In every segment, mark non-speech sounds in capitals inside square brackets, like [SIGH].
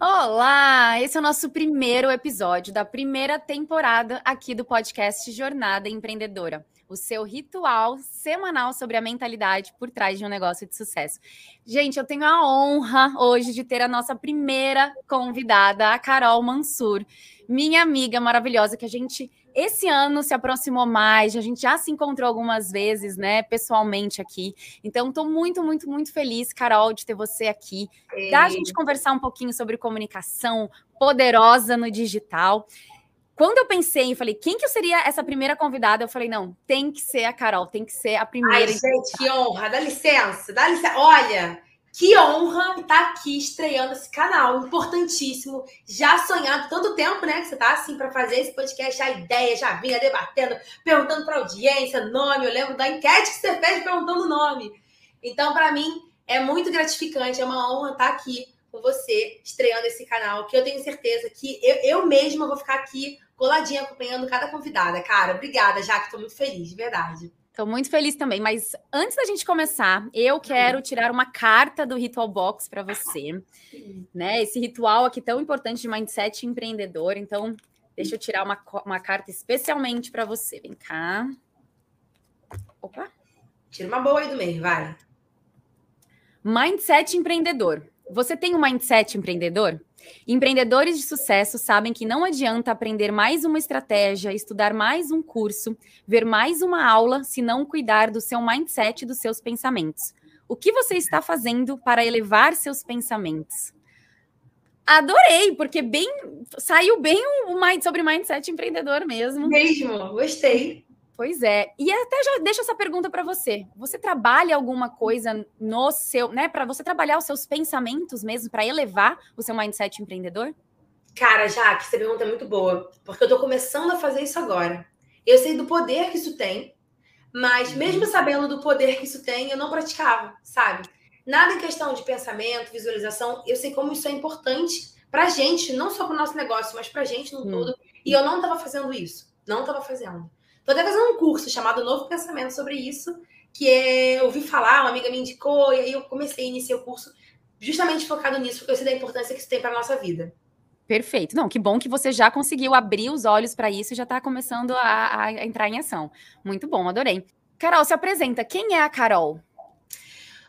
Olá! Esse é o nosso primeiro episódio da primeira temporada aqui do podcast Jornada Empreendedora, o seu ritual semanal sobre a mentalidade por trás de um negócio de sucesso. Gente, eu tenho a honra hoje de ter a nossa primeira convidada, a Carol Mansur, minha amiga maravilhosa, que a gente esse ano se aproximou mais, a gente já se encontrou algumas vezes, né, pessoalmente aqui. Então, estou muito, muito, muito feliz, Carol, de ter você aqui. Ei. Dá a gente conversar um pouquinho sobre comunicação poderosa no digital. Quando eu pensei e falei, quem que eu seria essa primeira convidada? Eu falei, não, tem que ser a Carol, tem que ser a primeira. Ai, gente, que honra, dá licença, dá licença. Olha, que honra estar tá aqui estreando esse canal importantíssimo, já sonhado tanto tempo, né? Que você tá assim para fazer esse podcast, a ideia já vinha debatendo, perguntando para audiência, nome. Eu lembro da enquete que você fez perguntando o nome. Então, para mim, é muito gratificante, é uma honra estar tá aqui com você, estreando esse canal, que eu tenho certeza que eu, eu mesma vou ficar aqui coladinha acompanhando cada convidada. Cara, obrigada, já que estou muito feliz, de verdade. Estou muito feliz também, mas antes da gente começar, eu quero tirar uma carta do Ritual Box para você, né? Esse ritual aqui tão importante de mindset empreendedor. Então, deixa eu tirar uma, uma carta especialmente para você. Vem cá. Opa. Tira uma boa aí do meio, vai. Mindset empreendedor. Você tem um mindset empreendedor? Empreendedores de sucesso sabem que não adianta aprender mais uma estratégia, estudar mais um curso, ver mais uma aula, se não cuidar do seu mindset e dos seus pensamentos. O que você está fazendo para elevar seus pensamentos? Adorei, porque bem saiu bem o sobre mindset empreendedor mesmo. Mesmo, gostei. Pois é. E até já deixo essa pergunta para você. Você trabalha alguma coisa no seu, né, para você trabalhar os seus pensamentos mesmo para elevar o seu mindset empreendedor? Cara, já que essa pergunta é muito boa, porque eu tô começando a fazer isso agora. Eu sei do poder que isso tem, mas uhum. mesmo sabendo do poder que isso tem, eu não praticava, sabe? Nada em questão de pensamento, visualização, eu sei como isso é importante pra gente, não só pro nosso negócio, mas pra gente no hum. todo. E eu não tava fazendo isso. Não tava fazendo. Tô até fazendo um curso chamado Novo Pensamento sobre isso, que é, eu ouvi falar, uma amiga me indicou, e aí eu comecei a iniciar o curso justamente focado nisso, porque eu sei da importância que isso tem para nossa vida. Perfeito. Não, que bom que você já conseguiu abrir os olhos para isso e já está começando a, a, entrar em ação. Muito bom, adorei. Carol, se apresenta. Quem é a Carol?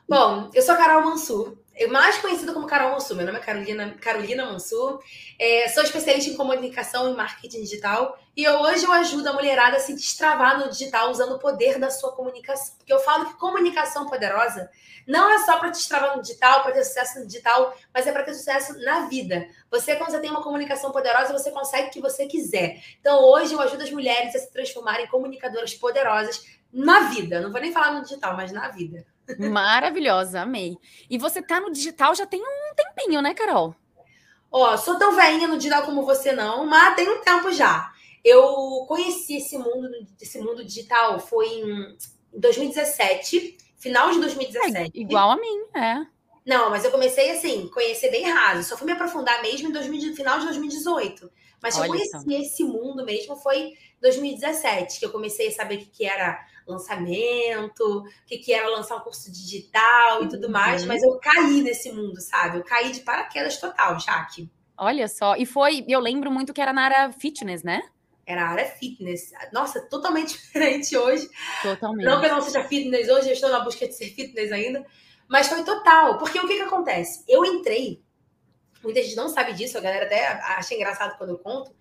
Bom, eu sou a Carol Mansur, mais conhecida como Carol Mansur. Meu nome é Carolina, Carolina Mansur. É, sou especialista em comunicação e marketing digital. E eu, hoje eu ajudo a mulherada a se destravar no digital usando o poder da sua comunicação. Porque eu falo que comunicação poderosa não é só para te destravar no digital, para ter sucesso no digital, mas é para ter sucesso na vida. Você, quando você tem uma comunicação poderosa, você consegue o que você quiser. Então, hoje eu ajudo as mulheres a se transformarem em comunicadoras poderosas na vida. Não vou nem falar no digital, mas na vida. Maravilhosa, amei. E você tá no digital já tem um tempinho, né, Carol? Ó, sou tão velhinha no digital como você não, mas tem um tempo já. Eu conheci esse mundo, esse mundo digital foi em 2017, final de 2017. É, igual a mim, é. Não, mas eu comecei assim, conhecer bem raso. Só fui me aprofundar mesmo em 2000, final de 2018. Mas Olha eu conheci então. esse mundo mesmo foi 2017, que eu comecei a saber o que, que era lançamento, o que, que era lançar um curso digital e tudo mais, uhum. mas eu caí nesse mundo, sabe? Eu caí de paraquedas total, Jaque. Olha só, e foi, eu lembro muito que era na área fitness, né? Era a área fitness. Nossa, totalmente [LAUGHS] diferente hoje. Totalmente. Não que eu não seja fitness hoje, eu estou na busca de ser fitness ainda. Mas foi total. Porque o que, que acontece? Eu entrei, muita gente não sabe disso, a galera até acha engraçado quando eu conto,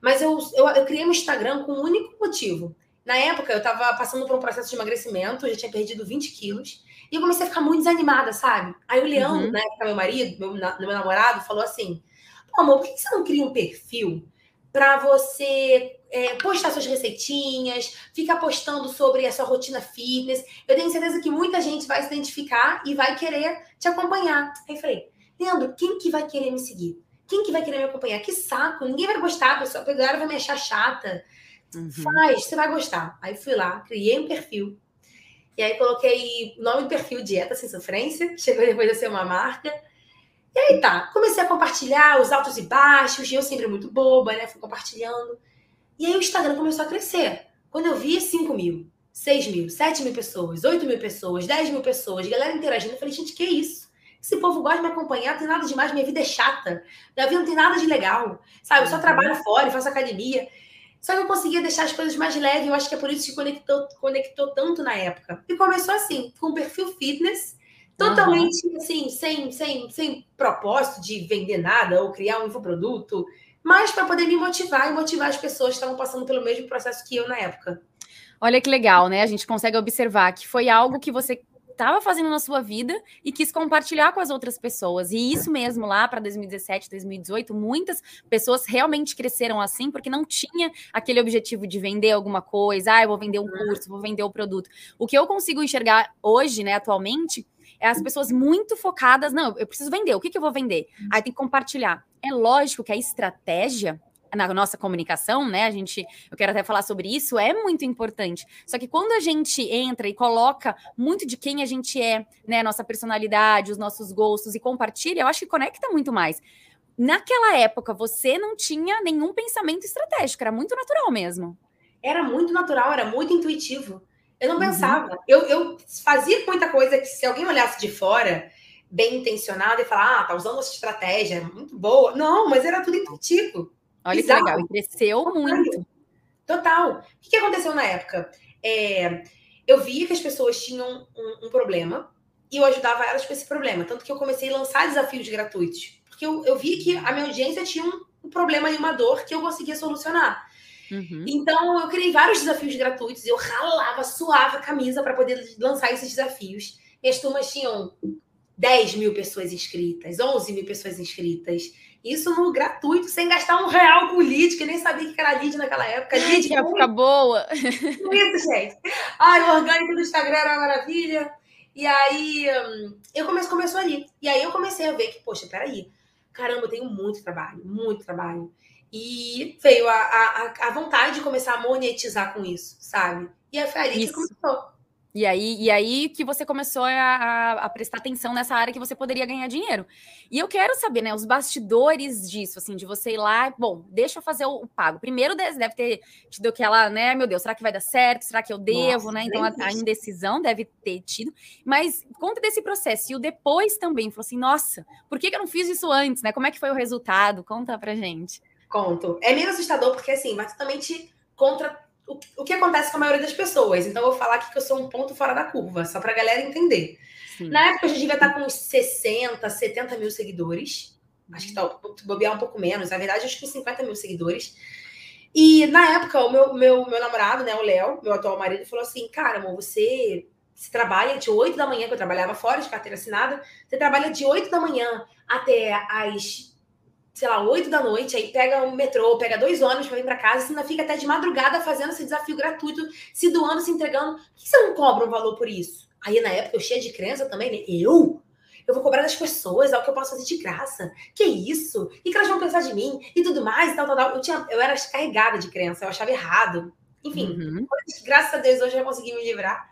mas eu, eu, eu criei um Instagram com um único motivo. Na época, eu estava passando por um processo de emagrecimento, eu já tinha perdido 20 quilos, e eu comecei a ficar muito desanimada, sabe? Aí o Leandro, uhum. né, que é meu marido, meu, meu namorado, falou assim: Pô, amor, por que você não cria um perfil para você é, postar suas receitinhas, ficar postando sobre a sua rotina fitness? Eu tenho certeza que muita gente vai se identificar e vai querer te acompanhar. Aí eu falei: Leandro, quem que vai querer me seguir? Quem que vai querer me acompanhar? Que saco, ninguém vai gostar, a pessoa, a galera vai me achar chata Uhum. Faz, você vai gostar. Aí fui lá, criei um perfil. E aí coloquei nome do perfil Dieta Sem Sofrência. Chegou depois a ser uma marca. E aí tá, comecei a compartilhar os altos e baixos. E eu sempre muito boba, né? Fui compartilhando. E aí o Instagram começou a crescer. Quando eu vi 5 mil, 6 mil, 7 mil pessoas, 8 mil pessoas, 10 mil pessoas, galera interagindo, eu falei, gente, que isso? Esse povo gosta de me acompanhar, não tem nada demais, minha vida é chata. Minha vida não tem nada de legal. Sabe, eu só uhum. trabalho fora e faço academia. Só que eu conseguia deixar as coisas mais leves, eu acho que é por isso que conectou, conectou tanto na época. E começou assim, com um perfil fitness, totalmente uhum. assim, sem, sem, sem propósito de vender nada ou criar um infoproduto, mas para poder me motivar e motivar as pessoas que estavam passando pelo mesmo processo que eu na época. Olha que legal, né? A gente consegue observar que foi algo que você estava fazendo na sua vida e quis compartilhar com as outras pessoas. E isso mesmo, lá para 2017, 2018, muitas pessoas realmente cresceram assim, porque não tinha aquele objetivo de vender alguma coisa, ah, eu vou vender um uhum. curso, vou vender o um produto. O que eu consigo enxergar hoje, né, atualmente, é as pessoas muito focadas, não, eu preciso vender, o que, que eu vou vender? Aí tem que compartilhar. É lógico que a estratégia na nossa comunicação, né? A gente, eu quero até falar sobre isso, é muito importante. Só que quando a gente entra e coloca muito de quem a gente é, né, nossa personalidade, os nossos gostos e compartilha, eu acho que conecta muito mais. Naquela época, você não tinha nenhum pensamento estratégico, era muito natural mesmo. Era muito natural, era muito intuitivo. Eu não uhum. pensava. Eu, eu fazia muita coisa que, se alguém olhasse de fora, bem intencionado, e falar, ah, tá usando essa estratégia, muito boa. Não, mas era tudo intuitivo. Olha Exato. que legal, e cresceu muito. Total. O que, aconteceu na época? É, eu via que as pessoas tinham um, um, problema e eu ajudava elas com esse problema. Tanto que eu comecei a lançar desafios gratuitos. Porque eu, eu vi que a minha audiência tinha um, um problema e uma dor que eu conseguia solucionar. Uhum. Então, eu criei vários desafios gratuitos. Eu ralava, suava a camisa para poder lançar esses desafios. Minhas turmas tinham 10 mil pessoas inscritas, 11 mil pessoas inscritas. Isso no gratuito, sem gastar um real com lead, que nem sabia que era lead naquela época. [LAUGHS] Lead que época boa. Isso, gente. Ai, o orgânico do Instagram era uma maravilha. E aí, hum, eu comecei, começou ali. E aí eu comecei a ver que, poxa, peraí. Caramba, eu tenho muito trabalho, muito trabalho. E veio a, a, a vontade de começar a monetizar com isso, sabe? E aí foi ali isso. que começou. E aí, e aí que você começou a, a, prestar atenção nessa área que você poderia ganhar dinheiro. E eu quero saber, né, os bastidores disso, assim, de você ir lá, bom, deixa eu fazer o, o pago. Primeiro deve ter tido aquela, né, meu Deus, será que vai dar certo? Será que eu devo, Nossa, né? Então a, a, indecisão deve ter tido. Mas conta desse processo. E o depois também, falou assim, nossa, por que, que eu não fiz isso antes, né? Como é que foi o resultado? Conta pra gente. Conto. É meio assustador, porque assim, vai totalmente contra o, o que acontece com a maioria das pessoas. Então, eu vou falar aqui que eu sou um ponto fora da curva, só para a galera entender. Sim. Na época, eu já devia estar com uns 60, 70 mil seguidores. Acho que tá bobear um pouco menos. Na verdade, acho que 50 mil seguidores. E na época, o meu, meu, meu namorado, né, o Léo, meu atual marido, falou assim: Cara, amor, você, você trabalha de 8 da manhã, que eu trabalhava fora de carteira assinada, você trabalha de 8 da manhã até as sei lá, 8 da noite, aí pega o metrô, pega dois ônibus para vir para casa, você ainda fica até de madrugada fazendo esse desafio gratuito, se doando, se entregando. Por que você não cobra um valor por isso? Aí na época eu cheia de crença também, né? Eu? Eu vou cobrar das pessoas, é o que eu posso fazer de graça. Que isso? E que elas vão pensar de mim? E tudo mais, e tal, tal, tal. Eu, tinha, eu era carregada de crença, eu achava errado. Enfim, uhum. graças a Deus hoje eu já consegui me livrar.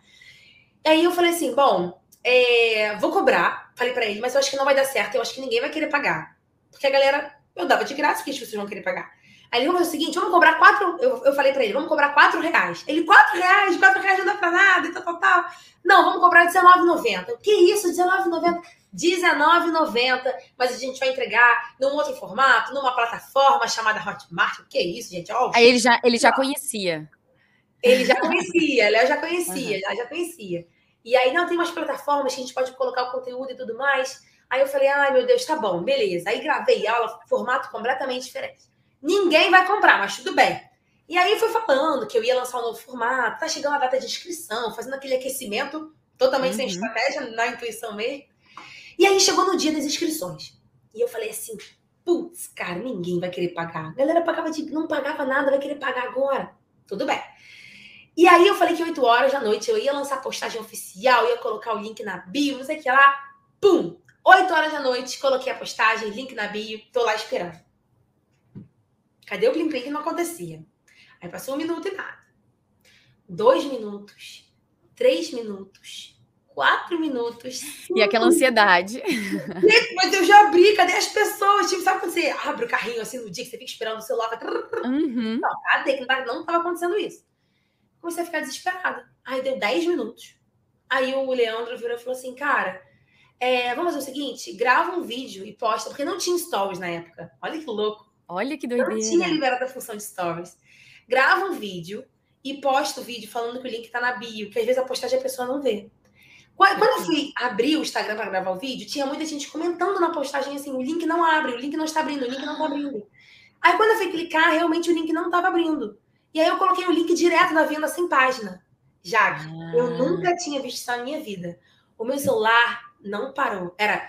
E aí eu falei assim, bom, é, vou cobrar. Falei para ele, mas eu acho que não vai dar certo, eu acho que ninguém vai querer pagar. Porque a galera, eu dava de graça, porque as pessoas vão querer pagar. Aí ele, vamos fazer o seguinte, vamos cobrar quatro. Eu, eu falei pra ele, vamos cobrar quatro reais. Ele, quatro reais? Quatro reais não dá pra nada e tal, tal, tal. Não, vamos cobrar R$19,90. Que isso, R$19,90? R$19,90, mas a gente vai entregar num outro formato, numa plataforma chamada Hotmart. Que isso, gente? Ó, Aí ele já, ele já conhecia. Ele já conhecia, ele já [LAUGHS] conhecia, uhum. já, já conhecia. E aí, não, tem umas plataformas que a gente pode colocar o conteúdo e tudo mais. Aí eu falei, ai meu Deus, tá bom, beleza. Aí gravei aula, formato completamente diferente. Ninguém vai comprar, mas tudo bem. E aí fui falando que eu ia lançar um novo formato, tá chegando a data de inscrição, fazendo aquele aquecimento totalmente uhum. sem estratégia, na intuição mesmo. E aí chegou no dia das inscrições. E eu falei assim, putz, cara, ninguém vai querer pagar. A galera pagava de, não pagava nada, vai querer pagar agora. Tudo bem. E aí eu falei que 8 horas da noite eu ia lançar a postagem oficial, ia colocar o link na bio, não sei o que lá. Pum! 8 horas da noite, coloquei a postagem, link na bio, tô lá esperando. Cadê o Plim Plim que não acontecia? Aí passou um minuto e nada. Dois minutos. Três minutos. Quatro minutos. E aquela ansiedade. Mas eu já abri, cadê as pessoas? Tipo, sabe quando você abre o carrinho assim no dia que você fica esperando o celular? Uhum. Não, cadê? Que não estava acontecendo isso. Comecei a ficar desesperada. Aí deu dez minutos. Aí o Leandro virou e falou assim, cara, é, vamos fazer o seguinte, grava um vídeo e posta, porque não tinha stories na época. Olha que louco. Olha que doideira. Não tinha liberado a função de stories. Grava um vídeo e posta o vídeo falando que o link tá na bio, que às vezes a postagem a pessoa não vê. Quando eu fui abrir o Instagram para gravar o vídeo, tinha muita gente comentando na postagem assim: o link não abre, o link não está abrindo, o link não está abrindo. Aí quando eu fui clicar, realmente o link não estava abrindo. E aí eu coloquei o link direto da venda sem página. Já ah. eu nunca tinha visto isso na minha vida. O meu celular não parou. Era.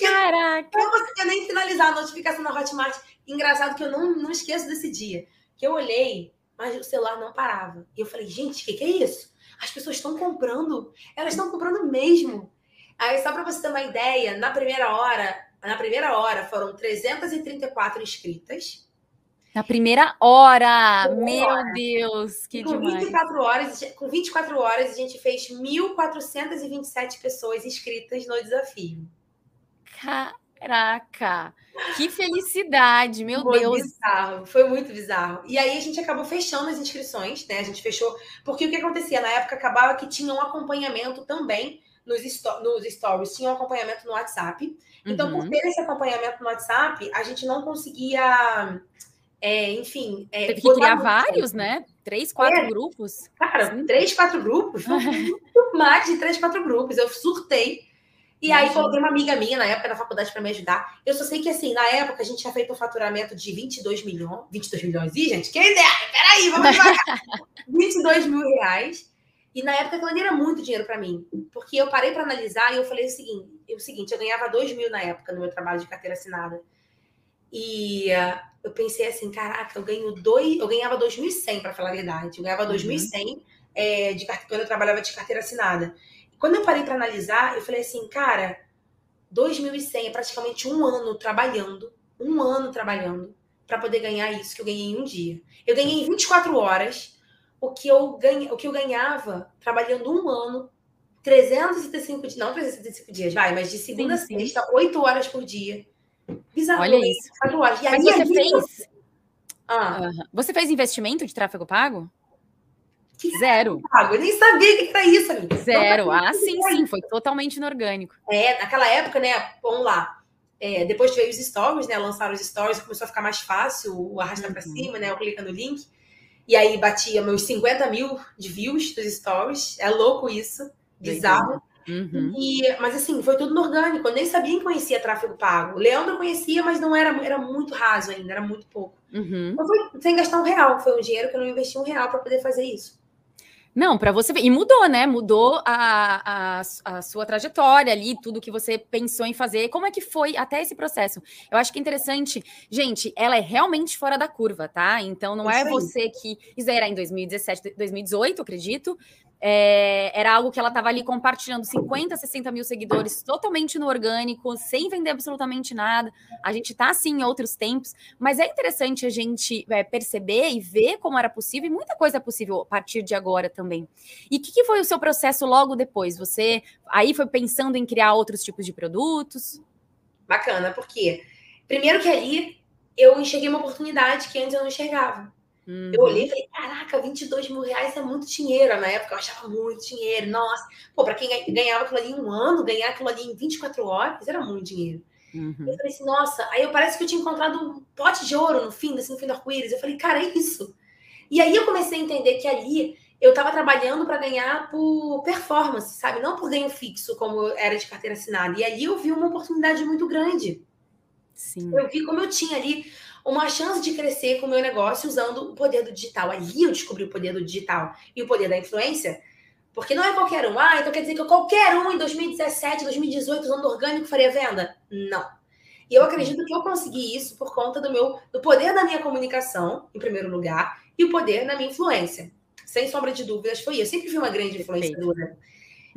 Caraca! Eu não conseguia nem finalizar a notificação na Hotmart. Engraçado que eu não, não esqueço desse dia. Que eu olhei, mas o celular não parava. E eu falei, gente, o que, que é isso? As pessoas estão comprando. Elas estão comprando mesmo. Aí, só para você ter uma ideia, na primeira hora, na primeira hora foram 334 inscritas. Na primeira hora! Meu Deus, que com demais. 24 horas, com 24 horas, a gente fez 1.427 pessoas inscritas no desafio. Caraca! Que felicidade, meu foi Deus! Bizarro, foi muito bizarro. E aí a gente acabou fechando as inscrições, né? A gente fechou, porque o que acontecia? Na época acabava que tinha um acompanhamento também nos, nos stories, tinha um acompanhamento no WhatsApp. Então, uhum. por ter esse acompanhamento no WhatsApp, a gente não conseguia é, enfim. É, Teve que criar vários, né? Três, quatro é, grupos. Cara, Sim. três, quatro grupos? [LAUGHS] Muito mais de três, quatro grupos. Eu surtei. E aí coloquei uma amiga minha na época da faculdade para me ajudar. Eu só sei que assim, na época a gente tinha feito um faturamento de 22 milhões. 22 milhões? Ih, gente, que ideia! Peraí, vamos [LAUGHS] devagar. 22 mil reais. E na época aquilo era muito dinheiro para mim. Porque eu parei para analisar e eu falei o seguinte: o seguinte, eu ganhava 2 mil na época no meu trabalho de carteira assinada. E uh, eu pensei assim, caraca, eu ganho dois, eu ganhava 2.100 para falar a verdade. Eu ganhava 2.100 uhum. é, de quando eu trabalhava de carteira assinada. E quando eu parei para analisar, eu falei assim, cara, 2.100 é praticamente um ano trabalhando, um ano trabalhando para poder ganhar isso que eu ganhei em um dia. Eu ganhei em 24 horas o que eu ganha, o que eu ganhava trabalhando um ano 365 dias, não 365 dias, vai, mas de segunda sim, a sexta, 8 horas por dia. Bizarro. Olha isso. Mas você fez. Ah. Você fez investimento de tráfego pago? Que Zero. Pago? Eu nem sabia que era isso, amiga. Zero. Ah, sim, sim. Foi totalmente inorgânico. É, naquela época, né? Vamos lá. É, depois veio os stories, né? Lançaram os stories, começou a ficar mais fácil o arrasta uhum. para cima, né? Eu clica no link. E aí batia meus 50 mil de views dos stories. É louco isso. Bizarro. Uhum. E, mas assim, foi tudo no orgânico. Eu nem sabia que conhecia tráfego pago. Leandro conhecia, mas não era, era muito raso ainda, era muito pouco. Uhum. Então foi sem gastar um real. Foi um dinheiro que eu não investi um real para poder fazer isso. Não, para você ver. E mudou, né? Mudou a, a, a, sua trajetória ali, tudo que você pensou em fazer. Como é que foi até esse processo? Eu acho que é interessante. Gente, ela é realmente fora da curva, tá? Então não é você que. Isso era em 2017, 2018, acredito. É, era algo que ela estava ali compartilhando 50, 60 mil seguidores totalmente no orgânico, sem vender absolutamente nada. A gente está assim em outros tempos, mas é interessante a gente é, perceber e ver como era possível, e muita coisa é possível a partir de agora também. E o que, que foi o seu processo logo depois? Você aí foi pensando em criar outros tipos de produtos? Bacana, porque primeiro que ali eu enxerguei uma oportunidade que antes eu não enxergava. Uhum. Eu olhei e falei, caraca, 22 mil reais é muito dinheiro. Na época eu achava muito dinheiro. Nossa, pô, para quem ganhava aquilo ali em um ano, ganhar aquilo ali em 24 horas era muito dinheiro. Uhum. Eu falei assim, nossa, aí eu parece que eu tinha encontrado um pote de ouro no fim, assim, no fim do arco-íris. Eu falei, cara, é isso. E aí eu comecei a entender que ali eu estava trabalhando para ganhar por performance, sabe? Não por ganho fixo, como era de carteira assinada. E ali eu vi uma oportunidade muito grande. Sim. Eu vi como eu tinha ali uma chance de crescer com o meu negócio usando o poder do digital. Ali eu descobri o poder do digital e o poder da influência. Porque não é qualquer um. Ah, então quer dizer que qualquer um em 2017, 2018, usando orgânico, faria venda? Não. E eu acredito que eu consegui isso por conta do meu do poder da minha comunicação, em primeiro lugar, e o poder da minha influência. Sem sombra de dúvidas, foi isso. Eu sempre fui uma grande influenciadora.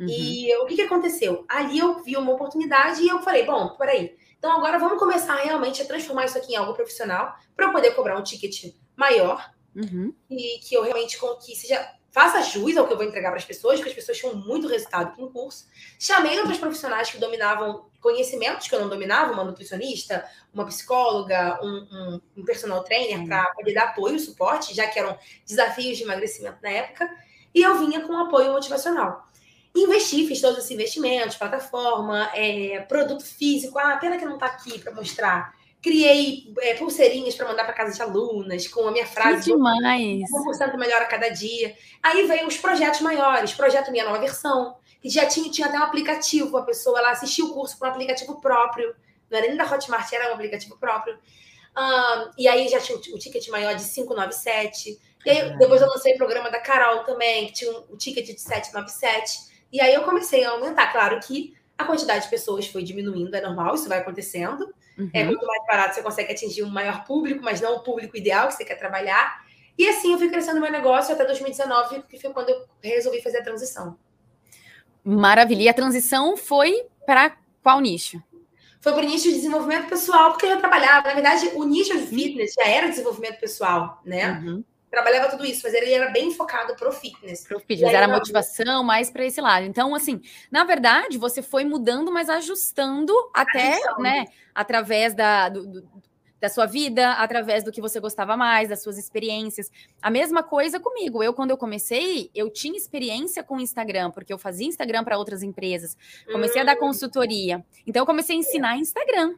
Uhum. E o que, que aconteceu? Ali eu vi uma oportunidade e eu falei, bom, peraí, Então agora vamos começar realmente a transformar isso aqui em algo profissional para eu poder cobrar um ticket maior uhum. e que eu realmente que seja faça jus ao que eu vou entregar para as pessoas, porque as pessoas tinham muito resultado com o curso. Chamei outros profissionais que dominavam conhecimentos que eu não dominava, uma nutricionista, uma psicóloga, um, um, um personal trainer, para poder dar apoio e suporte, já que eram desafios de emagrecimento na época, e eu vinha com apoio motivacional. Investi, fiz todos esses investimentos, plataforma, é, produto físico. Ah, pena que não está aqui para mostrar. Criei é, pulseirinhas para mandar para casa de alunas com a minha frase. Que demais! 1% melhor a cada dia. Aí veio os projetos maiores, projeto Minha Nova Versão, que já tinha, tinha até um aplicativo, a pessoa ela assistia o curso para um aplicativo próprio. Não era nem da Hotmart, era um aplicativo próprio. Um, e aí já tinha o ticket maior de 597. E aí, depois eu lancei o programa da Carol também, que tinha o um, ticket de 797. E aí eu comecei a aumentar. Claro que a quantidade de pessoas foi diminuindo, é normal, isso vai acontecendo. Uhum. É, quanto mais barato você consegue atingir um maior público, mas não o público ideal que você quer trabalhar. E assim eu fui crescendo meu negócio até 2019, que foi quando eu resolvi fazer a transição. Maravilha. E a transição foi para qual nicho? Foi para o nicho de desenvolvimento pessoal, porque eu já trabalhava. Na verdade, o nicho de fitness já era desenvolvimento pessoal, né? Uhum trabalhava tudo isso, mas ele era bem focado pro fitness. Pro fitness, era motivação mais para esse lado. Então, assim, na verdade, você foi mudando, mas ajustando até, né, através da, do, do, da sua vida, através do que você gostava mais, das suas experiências. A mesma coisa comigo. Eu, quando eu comecei, eu tinha experiência com Instagram, porque eu fazia Instagram para outras empresas. Comecei hum. a dar hum. consultoria. Então, eu comecei a ensinar Instagram.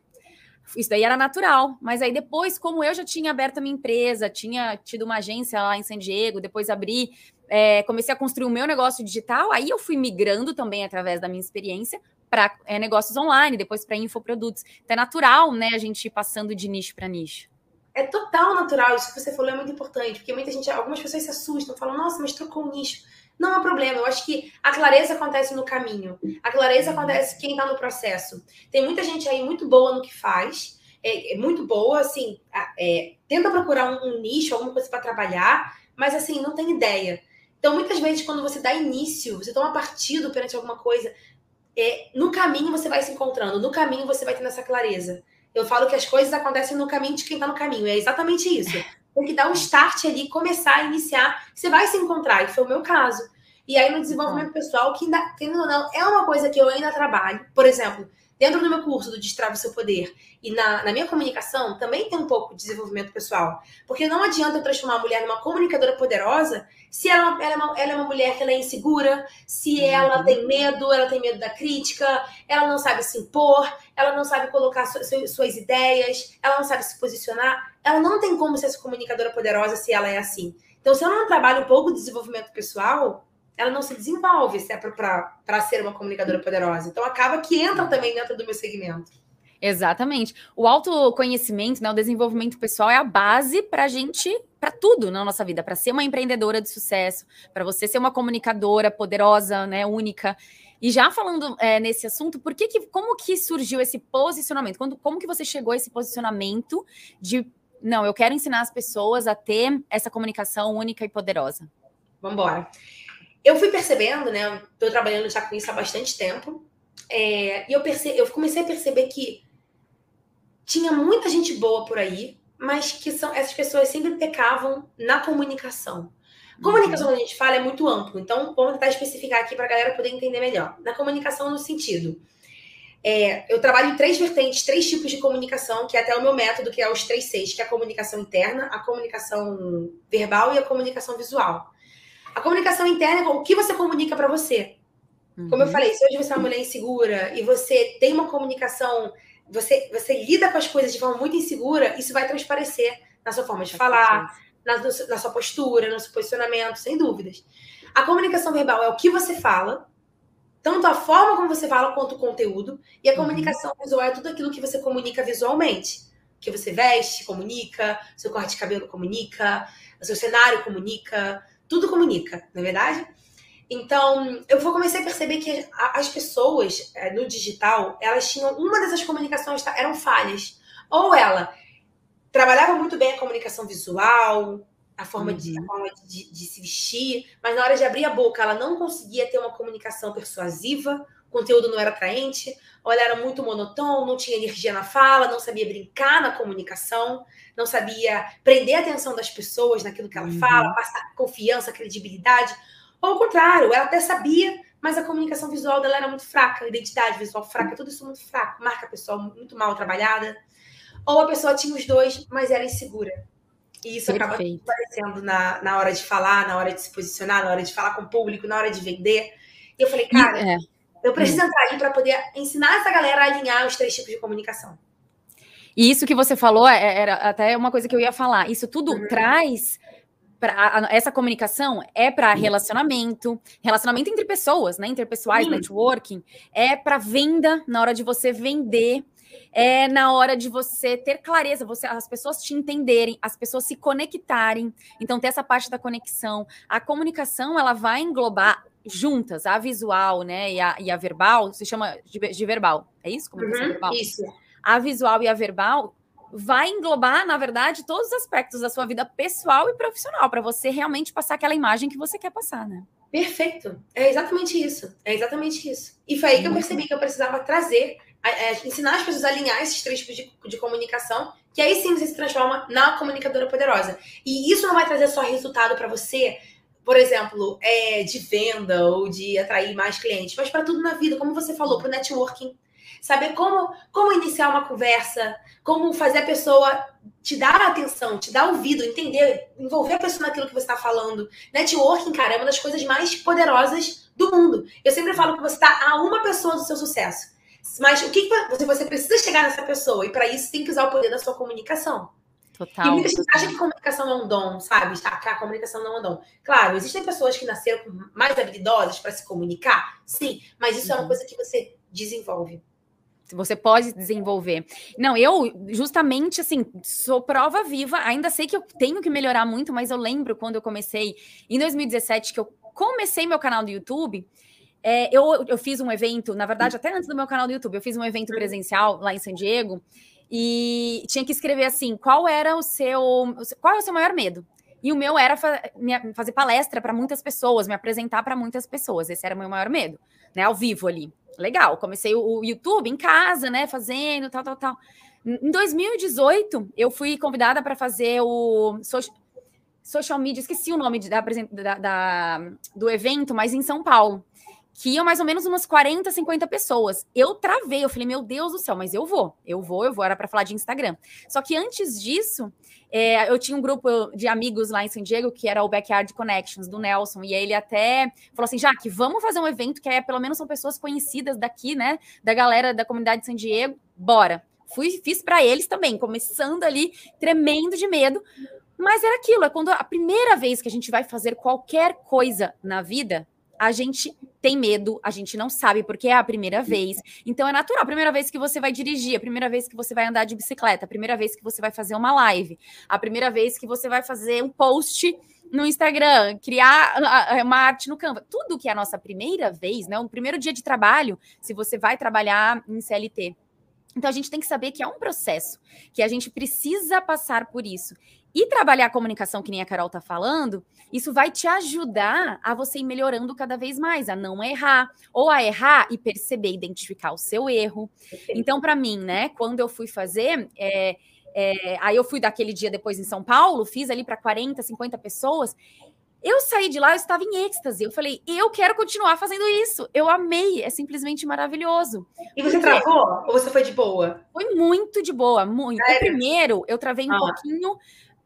Isso daí era natural. Mas aí depois, como eu já tinha aberto a minha empresa, tinha tido uma agência lá em San Diego, depois abri, é, comecei a construir o meu negócio digital, aí eu fui migrando também através da minha experiência para é, negócios online, depois para infoprodutos. Então é natural, né, a gente ir passando de nicho para nicho. É total natural, isso que você falou é muito importante, porque muita gente, algumas pessoas se assustam, falam, nossa, mas trocou um nicho. Não há problema. Eu acho que a clareza acontece no caminho. A clareza acontece quem está no processo. Tem muita gente aí muito boa no que faz. É, é muito boa, assim, é, tenta procurar um, um nicho, alguma coisa para trabalhar, mas assim, não tem ideia. Então, muitas vezes, quando você dá início, você toma partido perante alguma coisa, é, no caminho você vai se encontrando, no caminho você vai tendo essa clareza. Eu falo que as coisas acontecem no caminho de quem está no caminho, é exatamente isso [LAUGHS] tem que dar um start ali, começar a iniciar. Você vai se encontrar, e foi o meu caso. E aí, no desenvolvimento pessoal, que ainda, tendo ou não, é uma coisa que eu ainda trabalho. Por exemplo, dentro do meu curso do Destrava o Seu Poder e na, na minha comunicação, também tem um pouco de desenvolvimento pessoal. Porque não adianta eu transformar a mulher numa comunicadora poderosa se ela, é uma, ela, é uma, ela é uma mulher que ela é insegura, se ela uhum. tem medo, ela tem medo da crítica, ela não sabe se impor, ela não sabe colocar su, su, suas ideias, ela não sabe se posicionar. Ela não tem como ser essa comunicadora poderosa se ela é assim. Então, se eu não trabalho um pouco de desenvolvimento pessoal, ela não se desenvolve se é para ser uma comunicadora poderosa. Então acaba que entra também dentro do meu segmento. Exatamente. O autoconhecimento, né, o desenvolvimento pessoal é a base para a gente, para tudo na nossa vida, para ser uma empreendedora de sucesso, para você ser uma comunicadora poderosa, né, única. E já falando é, nesse assunto, por que, que como que surgiu esse posicionamento? Quando, como que você chegou a esse posicionamento de não, eu quero ensinar as pessoas a ter essa comunicação única e poderosa? Vamos embora eu fui percebendo, né? Estou trabalhando já com isso há bastante tempo. É, e eu, perce, eu comecei a perceber que tinha muita gente boa por aí, mas que são, essas pessoas sempre pecavam na comunicação. Comunicação, uhum. quando a gente fala, é muito amplo. Então, vamos tentar especificar aqui para a galera poder entender melhor. Na comunicação, no sentido. É, eu trabalho em três vertentes, três tipos de comunicação, que é até o meu método, que é os três seis, que é a comunicação interna, a comunicação verbal e a comunicação visual. A comunicação interna é o que você comunica para você. Como eu uhum. falei, se hoje você é uma mulher insegura e você tem uma comunicação, você, você lida com as coisas de forma muito insegura, isso vai transparecer na sua forma de falar, na, na sua postura, no seu posicionamento, sem dúvidas. A comunicação verbal é o que você fala, tanto a forma como você fala quanto o conteúdo, e a uhum. comunicação visual é tudo aquilo que você comunica visualmente. Que você veste, comunica, seu corte de cabelo comunica, o seu cenário comunica, tudo comunica, não é verdade? Então, eu vou comecei a perceber que as pessoas é, no digital, elas tinham uma dessas comunicações tá, eram falhas. Ou ela trabalhava muito bem a comunicação visual, a forma, uhum. de, a forma de, de, se vestir, mas na hora de abrir a boca, ela não conseguia ter uma comunicação persuasiva, o conteúdo não era atraente, ou ela era muito monotônico, não tinha energia na fala, não sabia brincar na comunicação, não sabia prender a atenção das pessoas naquilo que ela uhum. fala, passar confiança, credibilidade. Ou ao contrário, ela até sabia, mas a comunicação visual dela era muito fraca, a identidade visual fraca, tudo isso muito fraco, marca pessoal muito mal trabalhada. Ou a pessoa tinha os dois, mas era insegura. E isso Perfeito. acaba aparecendo na, na hora de falar, na hora de se posicionar, na hora de falar com o público, na hora de vender. E eu falei, cara, é. eu preciso entrar aí para poder ensinar essa galera a alinhar os três tipos de comunicação. E isso que você falou é, era até uma coisa que eu ia falar. Isso tudo uhum. traz para essa comunicação é para relacionamento, relacionamento entre pessoas, né? Interpessoais, Sim. networking, é para venda na hora de você vender, é na hora de você ter clareza, você as pessoas te entenderem, as pessoas se conectarem. Então ter essa parte da conexão, a comunicação ela vai englobar juntas, a visual, né, e a, e a verbal, se chama de, de verbal, é isso? Comunicação uhum, verbal? Isso. A visual e a verbal vai englobar, na verdade, todos os aspectos da sua vida pessoal e profissional, para você realmente passar aquela imagem que você quer passar, né? Perfeito. É exatamente isso. É exatamente isso. E foi aí que eu percebi que eu precisava trazer, é, ensinar as pessoas a alinhar esses três tipos de, de comunicação, que aí sim você se transforma na comunicadora poderosa. E isso não vai trazer só resultado para você, por exemplo, é, de venda ou de atrair mais clientes, mas para tudo na vida, como você falou, para o networking saber como, como iniciar uma conversa, como fazer a pessoa te dar atenção, te dar ouvido, entender, envolver a pessoa naquilo que você está falando. Networking, cara, é uma das coisas mais poderosas do mundo. Eu sempre falo que você está a uma pessoa do seu sucesso. Mas o que você, precisa chegar nessa pessoa? E para isso tem que usar o poder da sua comunicação. Total. E muita gente acha que comunicação não é um dom, sabe? A comunicação não é um dom. Claro, existem pessoas que nasceram mais habilidosas para se comunicar, sim, mas isso uhum. é uma uhum. coisa que você desenvolve você pode desenvolver. Não, eu justamente assim, sou prova viva, ainda sei que eu tenho que melhorar muito, mas eu lembro quando eu comecei em 2017 que eu comecei meu canal do YouTube, é, eu, eu fiz um evento, na verdade, até antes do meu canal do YouTube, eu fiz um evento presencial lá em San Diego e tinha que escrever assim: qual era o seu. Qual é o seu maior medo? E o meu era fa fazer palestra para muitas pessoas, me apresentar para muitas pessoas. Esse era o meu maior medo, né? Ao vivo ali. Legal. Comecei o, YouTube em casa, né? Fazendo tal, tal, tal. Em 2018, eu fui convidada para fazer o social, social media, esqueci o nome da, da, da, do evento, mas em São Paulo que iam mais ou menos umas 40, 50 pessoas. Eu travei, eu falei, meu Deus do céu, mas eu vou, eu vou, eu vou, era para falar de Instagram. Só que antes disso, é, eu tinha um grupo de amigos lá em San Diego, que era o Backyard Connections, do Nelson, e ele até falou assim, Jaque, vamos fazer um evento que é, pelo menos são pessoas conhecidas daqui, né, da galera da comunidade de San Diego, bora. Fui, fiz para eles também, começando ali, tremendo de medo, mas era aquilo, é quando a primeira vez que a gente vai fazer qualquer coisa na vida, a gente tem medo, a gente não sabe porque é a primeira vez. Então é natural, a primeira vez que você vai dirigir, a primeira vez que você vai andar de bicicleta, a primeira vez que você vai fazer uma live, a primeira vez que você vai fazer um post no Instagram, criar uma arte no Canva, tudo que é a nossa primeira vez, né? O primeiro dia de trabalho, se você vai trabalhar em CLT. Então a gente tem que saber que é um processo, que a gente precisa passar por isso. E trabalhar a comunicação, que nem a Carol está falando, isso vai te ajudar a você ir melhorando cada vez mais, a não errar, ou a errar e perceber, identificar o seu erro. Então, para mim, né, quando eu fui fazer, é, é, aí eu fui daquele dia depois em São Paulo, fiz ali para 40, 50 pessoas. Eu saí de lá, eu estava em êxtase. Eu falei, eu quero continuar fazendo isso. Eu amei, é simplesmente maravilhoso. E você Porque... travou ou você foi de boa? Foi muito de boa, muito. Primeiro, eu travei um ah. pouquinho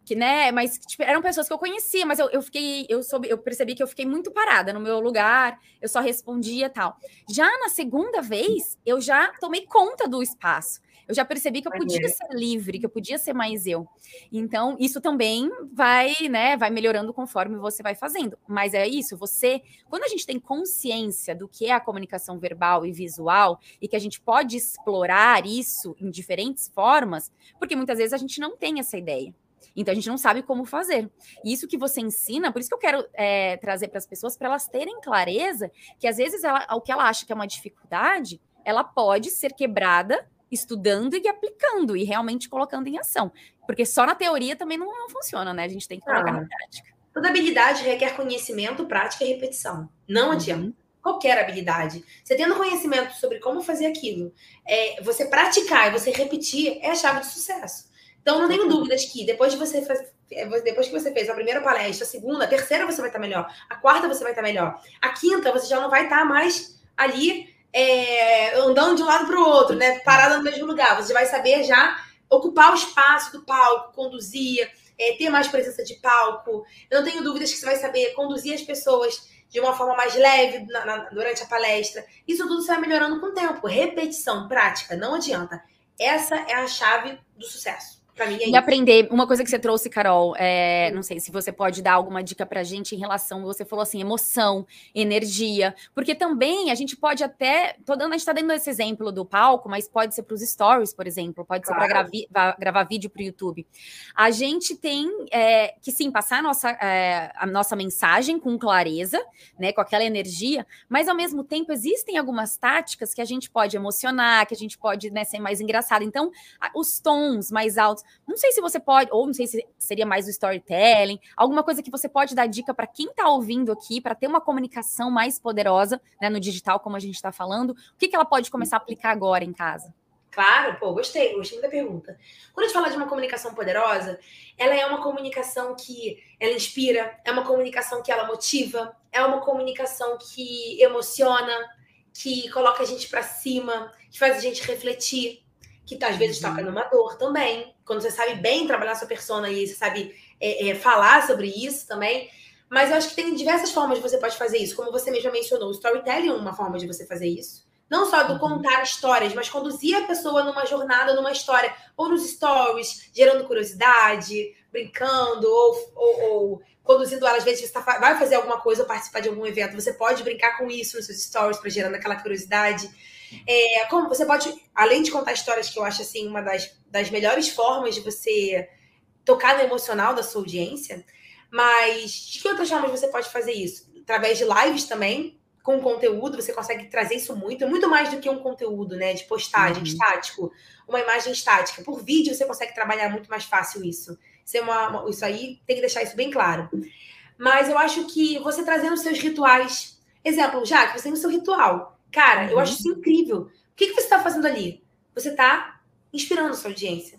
que né, mas tipo, eram pessoas que eu conhecia, mas eu, eu fiquei, eu soube, eu percebi que eu fiquei muito parada no meu lugar, eu só respondia tal. Já na segunda vez, eu já tomei conta do espaço. Eu já percebi que eu podia ser livre, que eu podia ser mais eu. Então, isso também vai, né, vai melhorando conforme você vai fazendo. Mas é isso, você, quando a gente tem consciência do que é a comunicação verbal e visual e que a gente pode explorar isso em diferentes formas, porque muitas vezes a gente não tem essa ideia. Então a gente não sabe como fazer. E isso que você ensina, por isso que eu quero é, trazer para as pessoas, para elas terem clareza que às vezes ela, o que ela acha que é uma dificuldade, ela pode ser quebrada estudando e aplicando e realmente colocando em ação. Porque só na teoria também não, não funciona, né? A gente tem que colocar ah, na prática. Toda habilidade requer conhecimento, prática e repetição. Não uhum. adianta. qualquer habilidade. Você tendo conhecimento sobre como fazer aquilo, é, você praticar e você repetir é a chave do sucesso. Então, não tenho dúvidas que depois de você é, depois que você fez a primeira palestra, a segunda, a terceira você vai estar melhor, a quarta você vai estar melhor, a quinta você já não vai estar mais ali é, andando de um lado para o outro, né? Parada no mesmo lugar. Você vai saber já ocupar o espaço do palco, conduzir, é, ter mais presença de palco. Eu não tenho dúvidas que você vai saber conduzir as pessoas de uma forma mais leve na, na, durante a palestra. Isso tudo você vai melhorando com o tempo. Repetição, prática, não adianta. Essa é a chave do sucesso. Pra mim é e isso. aprender, uma coisa que você trouxe, Carol, é, não sei se você pode dar alguma dica pra gente em relação, você falou assim, emoção, energia, porque também a gente pode até, tô dando, a gente tá dando esse exemplo do palco, mas pode ser para os stories, por exemplo, pode claro. ser para gravar vídeo para o YouTube. A gente tem é, que sim passar a nossa, é, a nossa mensagem com clareza, né, com aquela energia, mas ao mesmo tempo existem algumas táticas que a gente pode emocionar, que a gente pode né, ser mais engraçado. Então, os tons mais altos não sei se você pode, ou não sei se seria mais o storytelling, alguma coisa que você pode dar dica para quem está ouvindo aqui, para ter uma comunicação mais poderosa né, no digital, como a gente está falando. O que, que ela pode começar a aplicar agora em casa? Claro, pô, gostei, gostei da pergunta. Quando a gente fala de uma comunicação poderosa, ela é uma comunicação que ela inspira, é uma comunicação que ela motiva, é uma comunicação que emociona, que coloca a gente para cima, que faz a gente refletir, que às vezes toca uhum. numa dor também. Quando você sabe bem trabalhar sua persona e você sabe é, é, falar sobre isso também. Mas eu acho que tem diversas formas de você pode fazer isso. Como você mesmo mencionou, o storytelling é uma forma de você fazer isso. Não só do uhum. contar histórias, mas conduzir a pessoa numa jornada, numa história. Ou nos stories, gerando curiosidade, brincando, ou, ou, ou conduzindo ela. Às vezes você tá, vai fazer alguma coisa ou participar de algum evento. Você pode brincar com isso nos seus stories, para gerando aquela curiosidade. É, como você pode, além de contar histórias, que eu acho assim, uma das, das melhores formas de você tocar no emocional da sua audiência, mas de que outras formas você pode fazer isso? Através de lives também, com conteúdo, você consegue trazer isso muito, muito mais do que um conteúdo, né? De postagem, uhum. estático, uma imagem estática. Por vídeo, você consegue trabalhar muito mais fácil isso. Isso, é uma, uma, isso aí tem que deixar isso bem claro. Mas eu acho que você trazendo seus rituais. Exemplo, já que você tem o seu ritual. Cara, uhum. eu acho isso incrível. O que, que você está fazendo ali? Você está inspirando a sua audiência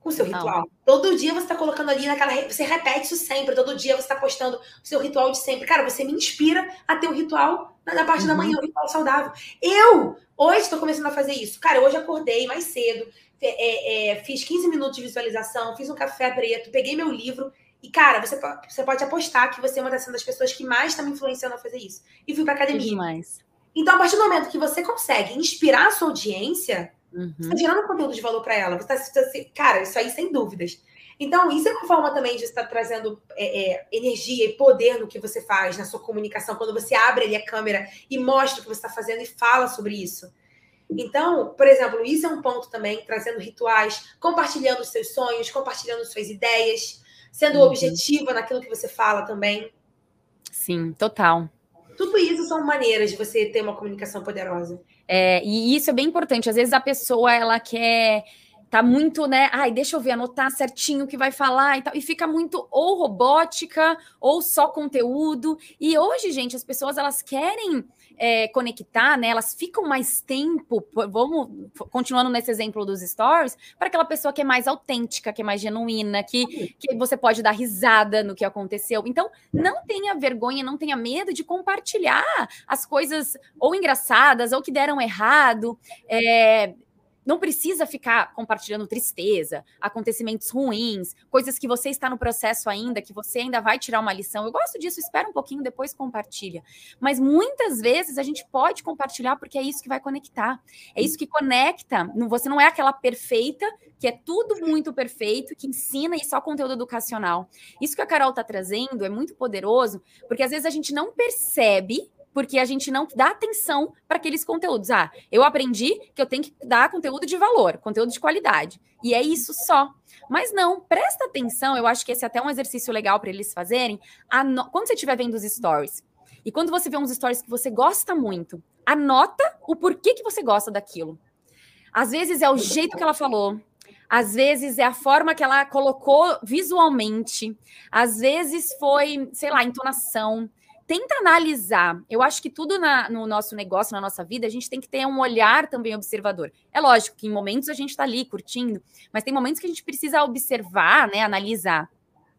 com o seu Não. ritual. Todo dia você está colocando ali naquela. Você repete isso sempre. Todo dia você está postando o seu ritual de sempre. Cara, você me inspira a ter um ritual na parte uhum. da manhã, um ritual saudável. Eu, hoje, estou começando a fazer isso. Cara, hoje acordei mais cedo, é, é, fiz 15 minutos de visualização, fiz um café preto, peguei meu livro. E, cara, você, você pode apostar que você é uma das pessoas que mais está me influenciando a fazer isso. E fui pra academia. Demais. Então, a partir do momento que você consegue inspirar a sua audiência, uhum. você está gerando conteúdo de valor para ela. Você está, tá cara, isso aí sem dúvidas. Então, isso é uma forma também de estar tá trazendo é, é, energia e poder no que você faz, na sua comunicação, quando você abre ali a câmera e mostra o que você está fazendo e fala sobre isso. Então, por exemplo, isso é um ponto também, trazendo rituais, compartilhando os seus sonhos, compartilhando suas ideias, sendo uhum. objetiva naquilo que você fala também. Sim, total. Tudo isso são maneiras de você ter uma comunicação poderosa. É, e isso é bem importante. Às vezes a pessoa ela quer tá muito, né? Ai, deixa eu ver, anotar certinho o que vai falar e tal. E fica muito ou robótica ou só conteúdo. E hoje, gente, as pessoas elas querem é, conectar, né? Elas ficam mais tempo, vamos continuando nesse exemplo dos stories, para aquela pessoa que é mais autêntica, que é mais genuína, que, que você pode dar risada no que aconteceu. Então, não tenha vergonha, não tenha medo de compartilhar as coisas ou engraçadas ou que deram errado. É, não precisa ficar compartilhando tristeza, acontecimentos ruins, coisas que você está no processo ainda, que você ainda vai tirar uma lição. Eu gosto disso, espera um pouquinho, depois compartilha. Mas muitas vezes a gente pode compartilhar porque é isso que vai conectar. É isso que conecta. Você não é aquela perfeita, que é tudo muito perfeito, que ensina e só conteúdo educacional. Isso que a Carol está trazendo é muito poderoso, porque às vezes a gente não percebe porque a gente não dá atenção para aqueles conteúdos. Ah, eu aprendi que eu tenho que dar conteúdo de valor, conteúdo de qualidade. E é isso só. Mas não, presta atenção, eu acho que esse é até um exercício legal para eles fazerem. Quando você estiver vendo os stories, e quando você vê uns stories que você gosta muito, anota o porquê que você gosta daquilo. Às vezes é o jeito que ela falou, às vezes é a forma que ela colocou visualmente, às vezes foi, sei lá, entonação, tenta analisar. Eu acho que tudo na, no nosso negócio, na nossa vida, a gente tem que ter um olhar também observador. É lógico que em momentos a gente está ali curtindo, mas tem momentos que a gente precisa observar, né, analisar.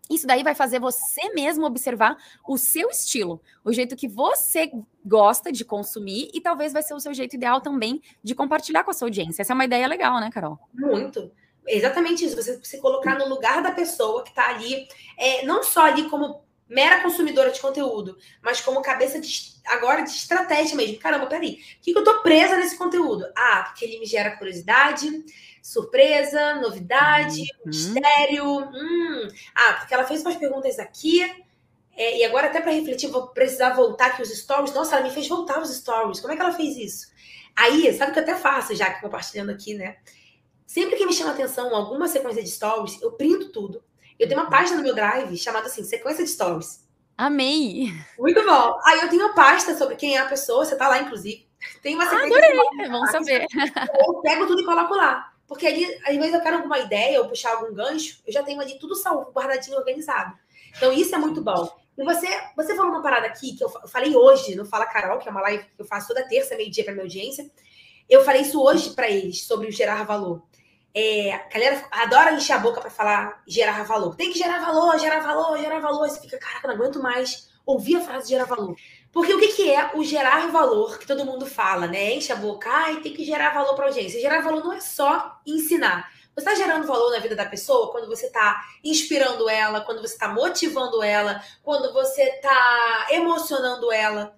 Isso daí vai fazer você mesmo observar o seu estilo, o jeito que você gosta de consumir e talvez vai ser o seu jeito ideal também de compartilhar com a sua audiência. Essa é uma ideia legal, né, Carol? Muito. Exatamente isso. Você se colocar no lugar da pessoa que está ali, é, não só ali como mera consumidora de conteúdo, mas como cabeça de, agora de estratégia mesmo. Caramba, peraí, o que, que eu tô presa nesse conteúdo? Ah, porque ele me gera curiosidade, surpresa, novidade, uhum. mistério. Hum. Ah, porque ela fez umas perguntas aqui. É, e agora, até para refletir, vou precisar voltar aqui os stories. Nossa, ela me fez voltar os stories. Como é que ela fez isso? Aí, sabe o que eu até faço, já que compartilhando aqui, né? Sempre que me chama atenção alguma sequência de stories, eu printo tudo eu tenho uma página no meu Drive chamada assim, sequência de stories. Amei! Muito bom. Aí eu tenho uma pasta sobre quem é a pessoa, você tá lá, inclusive. [LAUGHS] Tem uma sequência. Adorei, vamos saber. Eu pego tudo e coloco lá. Porque ali, às vezes eu quero alguma ideia ou puxar algum gancho, eu já tenho ali tudo salvo, guardadinho, organizado. Então isso é muito bom. E você, você falou uma parada aqui que eu falei hoje no Fala Carol, que é uma live que eu faço toda terça, meio-dia para minha audiência. Eu falei isso hoje para eles sobre o gerar valor. É, a galera adora encher a boca para falar gerar valor. Tem que gerar valor, gerar valor, gerar valor. Você fica, caraca, não aguento mais ouvir a frase gerar valor. Porque o que, que é o gerar valor que todo mundo fala, né? Enche a boca, ai, tem que gerar valor para audiência. Gerar valor não é só ensinar. Você está gerando valor na vida da pessoa quando você está inspirando ela, quando você está motivando ela, quando você está emocionando ela.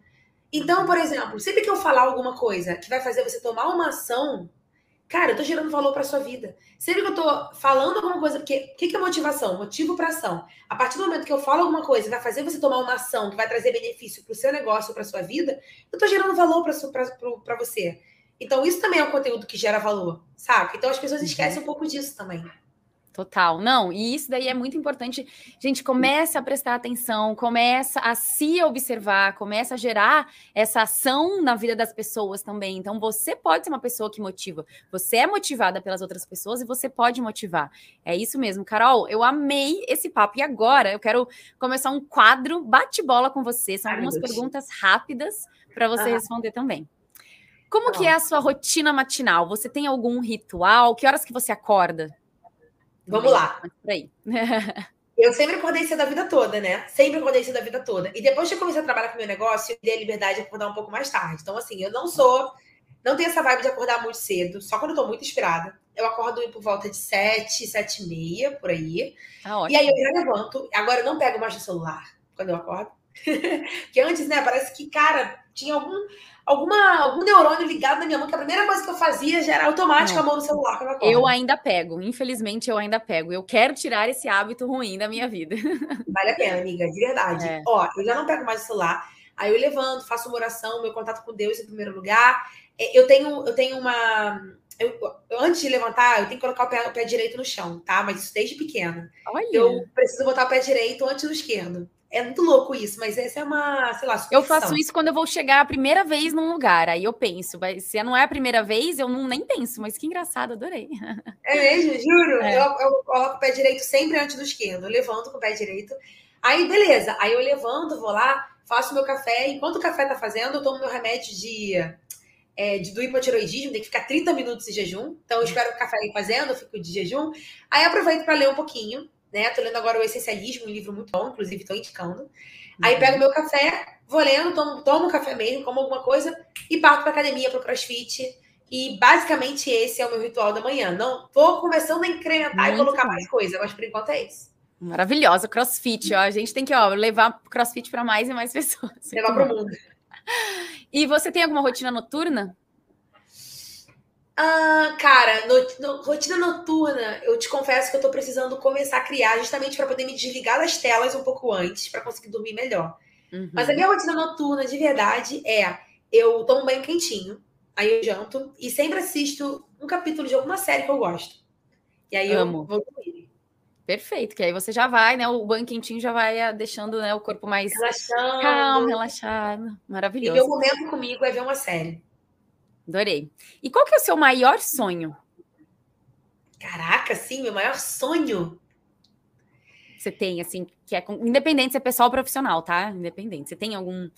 Então, por exemplo, sempre que eu falar alguma coisa que vai fazer você tomar uma ação, Cara, eu tô gerando valor para sua vida. Sempre que eu tô falando alguma coisa, porque o que, que é motivação? Motivo para ação. A partir do momento que eu falo alguma coisa vai fazer você tomar uma ação que vai trazer benefício para o seu negócio, para sua vida, eu tô gerando valor para você. Então, isso também é um conteúdo que gera valor, saca? Então, as pessoas uhum. esquecem um pouco disso também. Total, não, e isso daí é muito importante. Gente, começa a prestar atenção, começa a se observar, começa a gerar essa ação na vida das pessoas também. Então, você pode ser uma pessoa que motiva. Você é motivada pelas outras pessoas e você pode motivar. É isso mesmo, Carol. Eu amei esse papo. E agora eu quero começar um quadro bate-bola com você. São algumas perguntas rápidas para você responder também. Como que é a sua rotina matinal? Você tem algum ritual? Que horas que você acorda? Vamos lá. [LAUGHS] eu sempre acordei cedo a vida toda, né? Sempre acordei cedo a vida toda. E depois que eu comecei a trabalhar com o meu negócio, eu dei a liberdade de acordar um pouco mais tarde. Então, assim, eu não sou. Não tenho essa vibe de acordar muito cedo, só quando eu tô muito inspirada. Eu acordo por volta de sete, sete e meia, por aí. Ah, e aí eu já levanto. Agora eu não pego mais o celular quando eu acordo. [LAUGHS] que antes, né, parece que, cara, tinha algum alguma, algum neurônio ligado na minha mão, que a primeira coisa que eu fazia já era automática a mão no celular. Eu, eu ainda pego, infelizmente eu ainda pego. Eu quero tirar esse hábito ruim da minha vida. [LAUGHS] Vale a pena, amiga, de verdade. É. Ó, eu já não pego mais o celular, aí eu levanto, faço uma oração, meu contato com Deus em primeiro lugar. É, eu tenho, eu tenho uma. Eu, antes de levantar, eu tenho que colocar o pé, o pé direito no chão, tá? Mas isso desde pequena. Olha. Eu preciso botar o pé direito antes do esquerdo. É muito louco isso, mas essa é uma, sei lá, Eu faço isso quando eu vou chegar a primeira vez num lugar. Aí eu penso, se não é a primeira vez, eu não nem penso, mas que engraçado, adorei. É mesmo, juro. É. Eu, eu coloco o pé direito sempre antes do esquerdo. Eu levanto com o pé direito. Aí, beleza. Aí eu levanto, vou lá, faço meu café. Enquanto o café tá fazendo, eu tomo meu remédio de, é, de do hipotiroidismo, tem que ficar 30 minutos de jejum. Então, eu espero o café ir fazendo, eu fico de jejum. Aí aproveito para ler um pouquinho né? Tô lendo agora o Essencialismo, um livro muito bom, inclusive tô indicando. Uhum. Aí pego meu café, vou lendo, tomo, tomo café mesmo, como alguma coisa e parto pra academia, pro crossfit. E basicamente esse é o meu ritual da manhã. Não tô começando a incrementar e colocar bom. mais coisa, mas por enquanto é isso. Maravilhosa, crossfit. Ó. A gente tem que ó, levar crossfit para mais e mais [LAUGHS] pessoas. Levar para o mundo. E você tem alguma rotina noturna? Ah, cara, no, no, rotina noturna, eu te confesso que eu tô precisando começar a criar justamente para poder me desligar das telas um pouco antes, para conseguir dormir melhor. Uhum. Mas a minha rotina noturna, de verdade, é eu tomo um banho quentinho, aí eu janto e sempre assisto um capítulo de alguma série que eu gosto. E aí Amo. eu vou dormir. Perfeito, que aí você já vai, né? O banho quentinho já vai ah, deixando né, o corpo mais Relaxando. calmo, relaxado. Maravilhoso. E meu momento comigo é ver uma série. Adorei. E qual que é o seu maior sonho? Caraca, sim, meu maior sonho. você tem, assim, que é independente se é pessoal ou profissional, tá? Independente. Você tem algum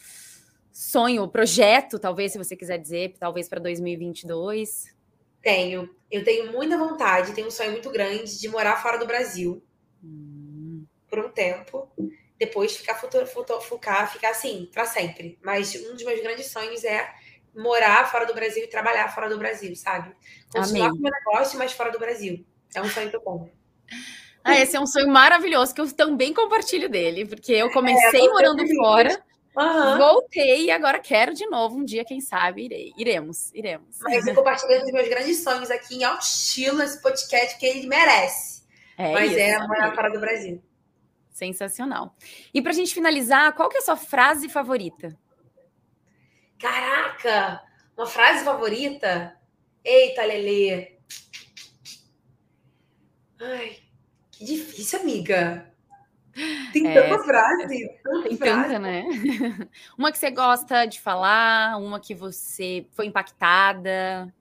sonho, projeto, talvez, se você quiser dizer, talvez para 2022? Tenho. Eu tenho muita vontade, tenho um sonho muito grande de morar fora do Brasil hum. por um tempo. Depois ficar, futuro, futuro, ficar, ficar assim, para sempre. Mas um dos meus grandes sonhos é morar fora do Brasil e trabalhar fora do Brasil, sabe? Continuar Amém. com o meu negócio, mas fora do Brasil. É um sonho que eu bom. Ah, esse é um sonho maravilhoso que eu também compartilho dele, porque eu comecei é, morando fora, uhum. voltei e agora quero de novo um dia, quem sabe, irei, iremos, iremos. Mas eu compartilhando os meus grandes sonhos aqui em alto estilo esse podcast que ele merece. É Mas isso, é morar fora do Brasil. Sensacional. E para a gente finalizar, qual que é a sua frase favorita? Caraca! Uma frase favorita? Eita, Lelê! Ai, que difícil, amiga. Tem é, tanta frase. Tanta tem frase. tanta, né? [LAUGHS] uma que você gosta de falar, uma que você foi impactada.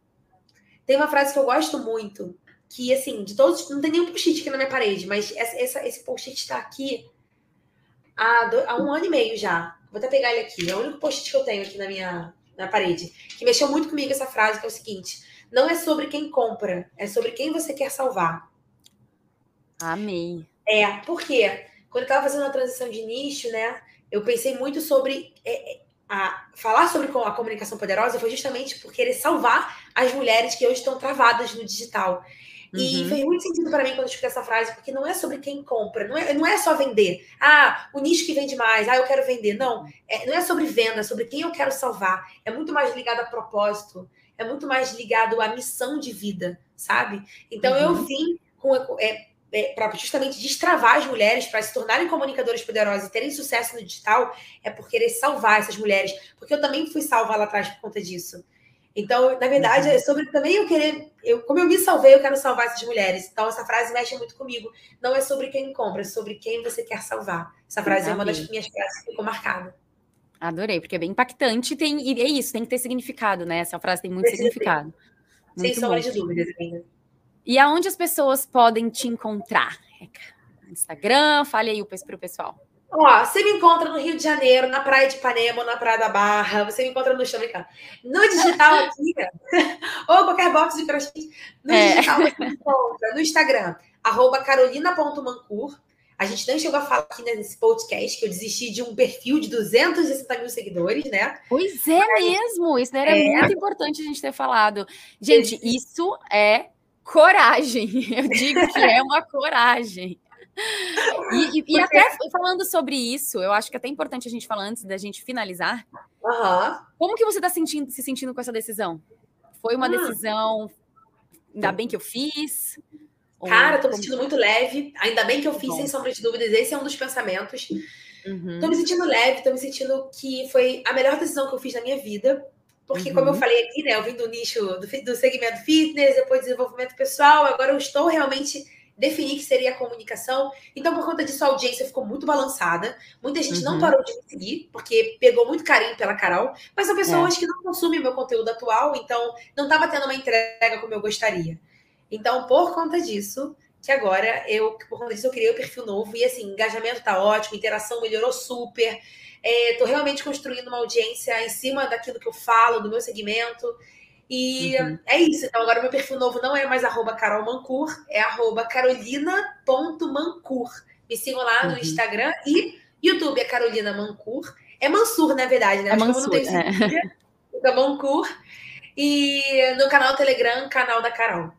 Tem uma frase que eu gosto muito, que assim, de todos, não tem nenhum post-it aqui na minha parede, mas essa, essa esse post-it está aqui há, há um ano e meio já. Vou até pegar ele aqui. É o único post-it que eu tenho aqui na minha na parede. Que mexeu muito comigo essa frase, que é o seguinte: não é sobre quem compra, é sobre quem você quer salvar. Amei. É, porque quando eu estava fazendo a transição de nicho, né, eu pensei muito sobre. É, é, a, falar sobre a comunicação poderosa foi justamente por querer salvar as mulheres que hoje estão travadas no digital. E uhum. fez muito sentido para mim quando eu escutei essa frase, porque não é sobre quem compra, não é, não é só vender. Ah, o nicho que vende mais, ah, eu quero vender. Não, é, não é sobre venda, é sobre quem eu quero salvar. É muito mais ligado a propósito, é muito mais ligado à missão de vida, sabe? Então uhum. eu vim com. É, é, para justamente destravar as mulheres para se tornarem comunicadoras poderosas e terem sucesso no digital, é por querer salvar essas mulheres. Porque eu também fui salva lá atrás por conta disso. Então, na verdade, uhum. é sobre também eu querer. Eu, como eu me salvei, eu quero salvar essas mulheres. Então, essa frase mexe muito comigo. Não é sobre quem compra, é sobre quem você quer salvar. Essa frase é uma das minhas frases que ficou marcada. Adorei, porque é bem impactante tem, e é isso, tem que ter significado, né? Essa frase tem muito Precisa significado. Muito Sem sombra de dúvidas ainda. E aonde as pessoas podem te encontrar? Instagram, fale aí para o pessoal. Ó, você me encontra no Rio de Janeiro, na Praia de Ipanema, na Praia da Barra, você me encontra no chão, No digital aqui, [LAUGHS] ou qualquer box de crossfit, no é. digital você me encontra no Instagram, arroba carolina.mancur. A gente nem chegou a falar aqui nesse podcast que eu desisti de um perfil de 260 mil seguidores, né? Pois é Mas, mesmo, isso era é... muito importante a gente ter falado. Gente, isso é coragem. [LAUGHS] Eu digo que é uma coragem. [LAUGHS] E, e, e, até falando sobre isso, eu acho que é até importante a gente falar antes da gente finalizar. Uhum. Como que você está sentindo, se sentindo com essa decisão? Foi uma hum. decisão, ainda bem que eu fiz? Cara, estou me sentindo muito leve. Ainda bem que eu fiz, Bom. sem sombra de dúvidas. Esse é um dos pensamentos. Uhum. Tô me sentindo leve, tô me sentindo que foi a melhor decisão que eu fiz na minha vida. Porque, uhum. como eu uhum. falei aqui, né, eu vim do nicho do, do segmento fitness, depois desenvolvimento pessoal, agora eu estou realmente definir que seria a comunicação. Então, por conta disso, a audiência ficou muito balançada. Muita gente uhum. não parou de me seguir, porque pegou muito carinho pela Carol. Mas são pessoas é. que não consumem meu conteúdo atual, então não estava tendo uma entrega como eu gostaria. Então, por conta disso, que agora eu, por conta disso, eu criei o um perfil novo. E assim, engajamento tá ótimo, interação melhorou super. Estou é, realmente construindo uma audiência em cima daquilo que eu falo, do meu segmento. E uhum. é isso. Então, agora meu perfil novo não é mais arroba Carol Mancur, é arroba carolina.mancur. Me sigam lá no uhum. Instagram e YouTube é Carolina Mancur. É Mansur, na verdade, né? É Mansur, não é. Fica [LAUGHS] Mancur. E no canal Telegram, canal da Carol.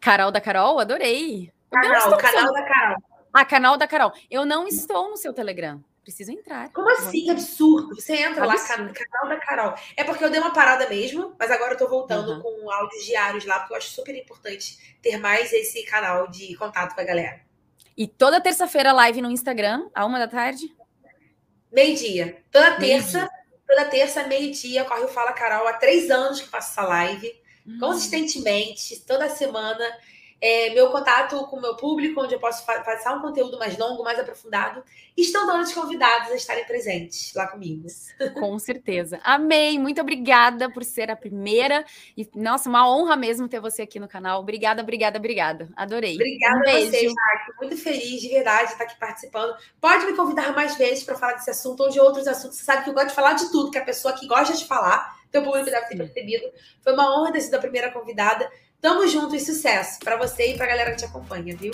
Carol da Carol? Adorei. Canal, canal da Carol. Ah, canal da Carol. Eu não estou no seu Telegram preciso entrar. Como assim? Absurdo. Você entra Absurdo. lá, canal da Carol. É porque eu dei uma parada mesmo, mas agora eu tô voltando uhum. com áudios diários lá, porque eu acho super importante ter mais esse canal de contato com a galera. E toda terça-feira live no Instagram, a uma da tarde? Meio-dia. Toda terça, meio toda terça, meio-dia, corre o Fala Carol. Há três anos que faço essa live, hum. consistentemente, toda semana. É, meu contato com o meu público, onde eu posso passar um conteúdo mais longo, mais aprofundado. Estão dando os convidados a estarem presentes lá comigo. [LAUGHS] Com certeza. Amei. Muito obrigada por ser a primeira. E, nossa, uma honra mesmo ter você aqui no canal. Obrigada, obrigada, obrigada. Adorei. Obrigada um beijo. a. Muito feliz, de verdade, estar aqui participando. Pode me convidar mais vezes para falar desse assunto ou de outros assuntos. Você sabe que eu gosto de falar de tudo, que a pessoa que gosta de falar, teu público deve ter percebido. Foi uma honra ter sido a primeira convidada. Tamo junto e sucesso para você e para a galera que te acompanha, viu?